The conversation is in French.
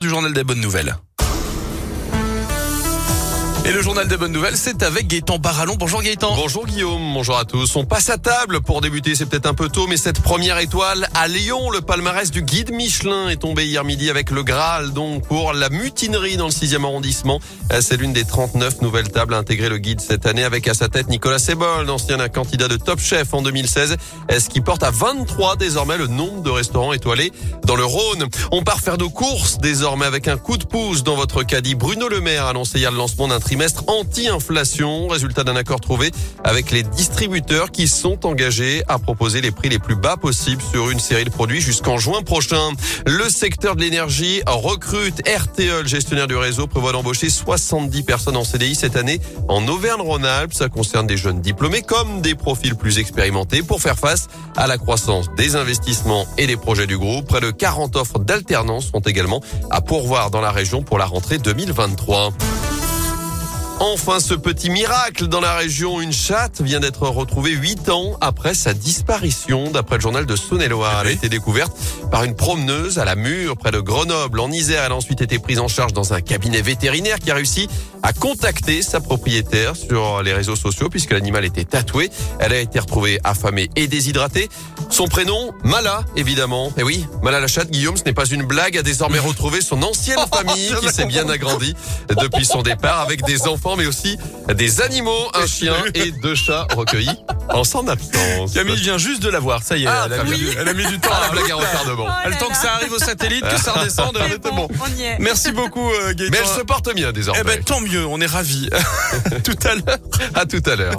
du journal des bonnes nouvelles. Et le journal des bonnes nouvelles, c'est avec Gaëtan Barallon. Bonjour Gaëtan. Bonjour Guillaume, bonjour à tous. On passe à table pour débuter, c'est peut-être un peu tôt, mais cette première étoile à Lyon, le palmarès du guide Michelin est tombé hier midi avec le Graal, donc pour la mutinerie dans le 6e arrondissement. C'est l'une des 39 nouvelles tables à intégrer le guide cette année avec à sa tête Nicolas Sebol, ancien candidat de Top Chef en 2016, ce qui porte à 23 désormais le nombre de restaurants étoilés dans le Rhône. On part faire nos courses désormais avec un coup de pouce dans votre caddie. Bruno Le Maire a annoncé hier le lancement d'un trimestre anti-inflation, résultat d'un accord trouvé avec les distributeurs qui sont engagés à proposer les prix les plus bas possibles sur une série de produits jusqu'en juin prochain. Le secteur de l'énergie recrute RTE, gestionnaire du réseau, prévoit d'embaucher 70 personnes en CDI cette année en Auvergne-Rhône-Alpes. Ça concerne des jeunes diplômés comme des profils plus expérimentés pour faire face à la croissance des investissements et des projets du groupe. Près de 40 offres d'alternance sont également à pourvoir dans la région pour la rentrée 2023. Enfin, ce petit miracle dans la région, une chatte vient d'être retrouvée huit ans après sa disparition. D'après le journal de Saône-et-Loire, elle a été découverte par une promeneuse à la Mure, près de Grenoble. En Isère, elle a ensuite été prise en charge dans un cabinet vétérinaire qui a réussi à contacter sa propriétaire sur les réseaux sociaux puisque l'animal était tatoué. Elle a été retrouvée affamée et déshydratée. Son prénom, Mala, évidemment. Et eh oui, Mala la chatte, Guillaume, ce n'est pas une blague, a désormais retrouvé son ancienne famille qui s'est bien agrandie depuis son départ avec des enfants mais aussi des animaux, un chien et deux chats recueillis en son absence. Camille vient juste de la voir, ça y est, Ah, elle, a mis, bien. elle a mis du temps Ah, à la la blague à retardement. Le temps que ça arrive au satellite, que ça redescende, bon, bon. on y est. Merci beaucoup euh, Gaëtan. Mais elle se porte bien désormais. Eh ben tant mieux, on est ravis. Tout à l'heure. À tout à l'heure.